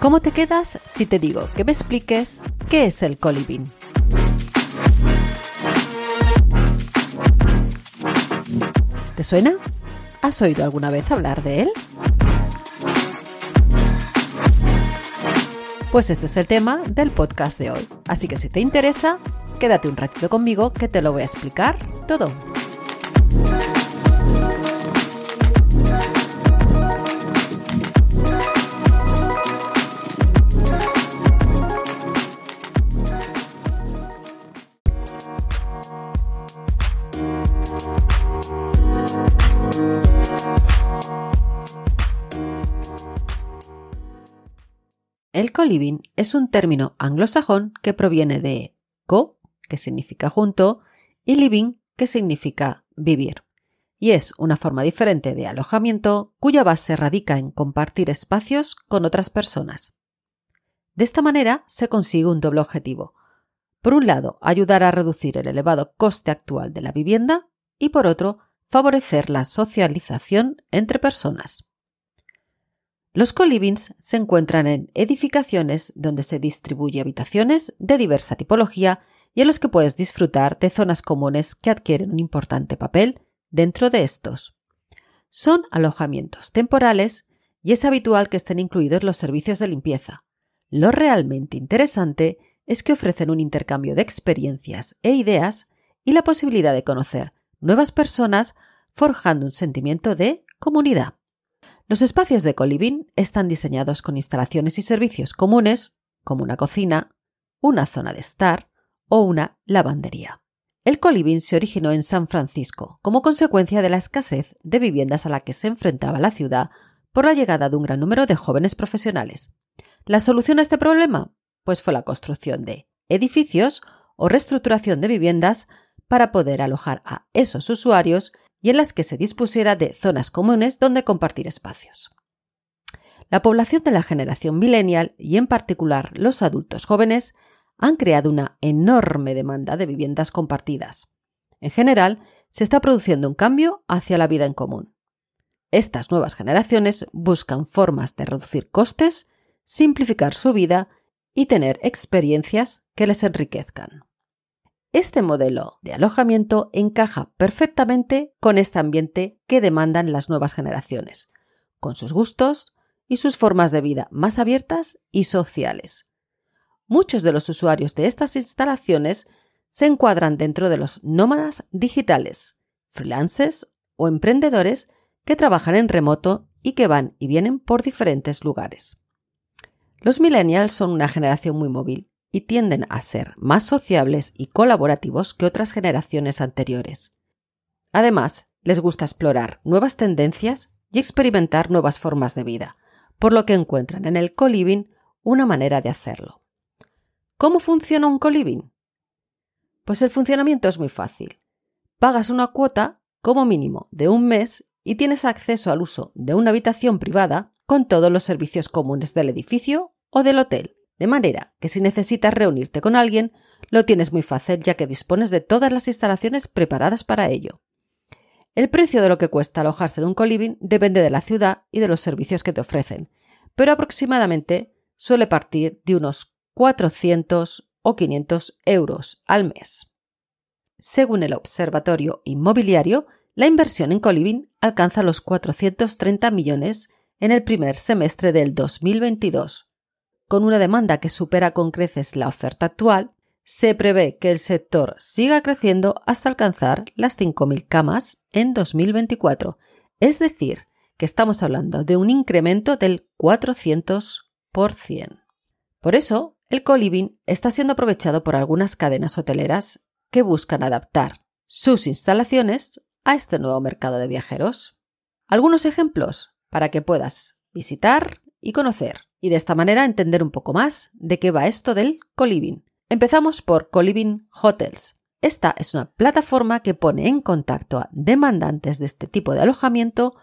¿Cómo te quedas si te digo que me expliques qué es el coliving? ¿Te suena? ¿Has oído alguna vez hablar de él? Pues este es el tema del podcast de hoy. Así que si te interesa, quédate un ratito conmigo que te lo voy a explicar todo. El co-living es un término anglosajón que proviene de co, que significa junto, y living, que significa vivir. Y es una forma diferente de alojamiento cuya base radica en compartir espacios con otras personas. De esta manera se consigue un doble objetivo. Por un lado, ayudar a reducir el elevado coste actual de la vivienda y por otro, favorecer la socialización entre personas. Los colivings se encuentran en edificaciones donde se distribuye habitaciones de diversa tipología y en los que puedes disfrutar de zonas comunes que adquieren un importante papel dentro de estos. Son alojamientos temporales y es habitual que estén incluidos los servicios de limpieza. Lo realmente interesante es que ofrecen un intercambio de experiencias e ideas y la posibilidad de conocer nuevas personas forjando un sentimiento de comunidad. Los espacios de coliving están diseñados con instalaciones y servicios comunes, como una cocina, una zona de estar o una lavandería. El coliving se originó en San Francisco como consecuencia de la escasez de viviendas a la que se enfrentaba la ciudad por la llegada de un gran número de jóvenes profesionales. ¿La solución a este problema? Pues fue la construcción de edificios o reestructuración de viviendas para poder alojar a esos usuarios y en las que se dispusiera de zonas comunes donde compartir espacios. La población de la generación millennial y en particular los adultos jóvenes han creado una enorme demanda de viviendas compartidas. En general, se está produciendo un cambio hacia la vida en común. Estas nuevas generaciones buscan formas de reducir costes, simplificar su vida y tener experiencias que les enriquezcan. Este modelo de alojamiento encaja perfectamente con este ambiente que demandan las nuevas generaciones, con sus gustos y sus formas de vida más abiertas y sociales. Muchos de los usuarios de estas instalaciones se encuadran dentro de los nómadas digitales, freelancers o emprendedores que trabajan en remoto y que van y vienen por diferentes lugares. Los millennials son una generación muy móvil y tienden a ser más sociables y colaborativos que otras generaciones anteriores. Además, les gusta explorar nuevas tendencias y experimentar nuevas formas de vida, por lo que encuentran en el coliving una manera de hacerlo. ¿Cómo funciona un coliving? Pues el funcionamiento es muy fácil. Pagas una cuota, como mínimo, de un mes y tienes acceso al uso de una habitación privada con todos los servicios comunes del edificio o del hotel, de manera que si necesitas reunirte con alguien, lo tienes muy fácil ya que dispones de todas las instalaciones preparadas para ello. El precio de lo que cuesta alojarse en un coliving depende de la ciudad y de los servicios que te ofrecen, pero aproximadamente suele partir de unos 400 o 500 euros al mes. Según el Observatorio Inmobiliario, la inversión en coliving alcanza los 430 millones en el primer semestre del 2022, con una demanda que supera con creces la oferta actual, se prevé que el sector siga creciendo hasta alcanzar las 5.000 camas en 2024, Es decir, que estamos hablando de un incremento del 400%. Por eso, el coliving está siendo aprovechado por algunas cadenas hoteleras que buscan adaptar sus instalaciones a este nuevo mercado de viajeros. Algunos ejemplos para que puedas visitar y conocer y de esta manera entender un poco más de qué va esto del coliving. Empezamos por Coliving Hotels. Esta es una plataforma que pone en contacto a demandantes de este tipo de alojamiento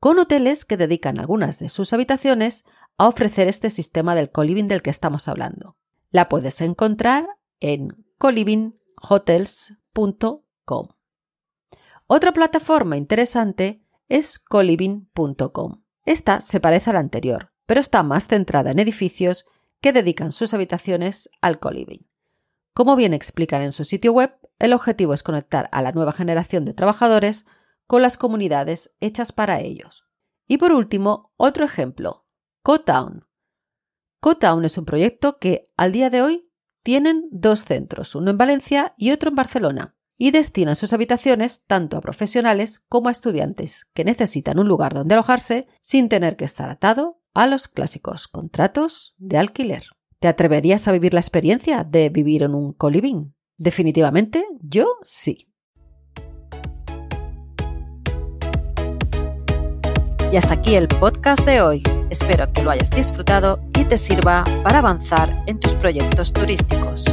con hoteles que dedican algunas de sus habitaciones a ofrecer este sistema del coliving del que estamos hablando. La puedes encontrar en colivinghotels.com. Otra plataforma interesante es coliving.com. Esta se parece a la anterior, pero está más centrada en edificios que dedican sus habitaciones al coliving. Como bien explican en su sitio web, el objetivo es conectar a la nueva generación de trabajadores con las comunidades hechas para ellos. Y por último, otro ejemplo, CoTown. CoTown es un proyecto que al día de hoy tienen dos centros, uno en Valencia y otro en Barcelona, y destinan sus habitaciones tanto a profesionales como a estudiantes que necesitan un lugar donde alojarse sin tener que estar atado a los clásicos contratos de alquiler. ¿Te atreverías a vivir la experiencia de vivir en un coliving? Definitivamente, yo sí. Y hasta aquí el podcast de hoy. Espero que lo hayas disfrutado y te sirva para avanzar en tus proyectos turísticos.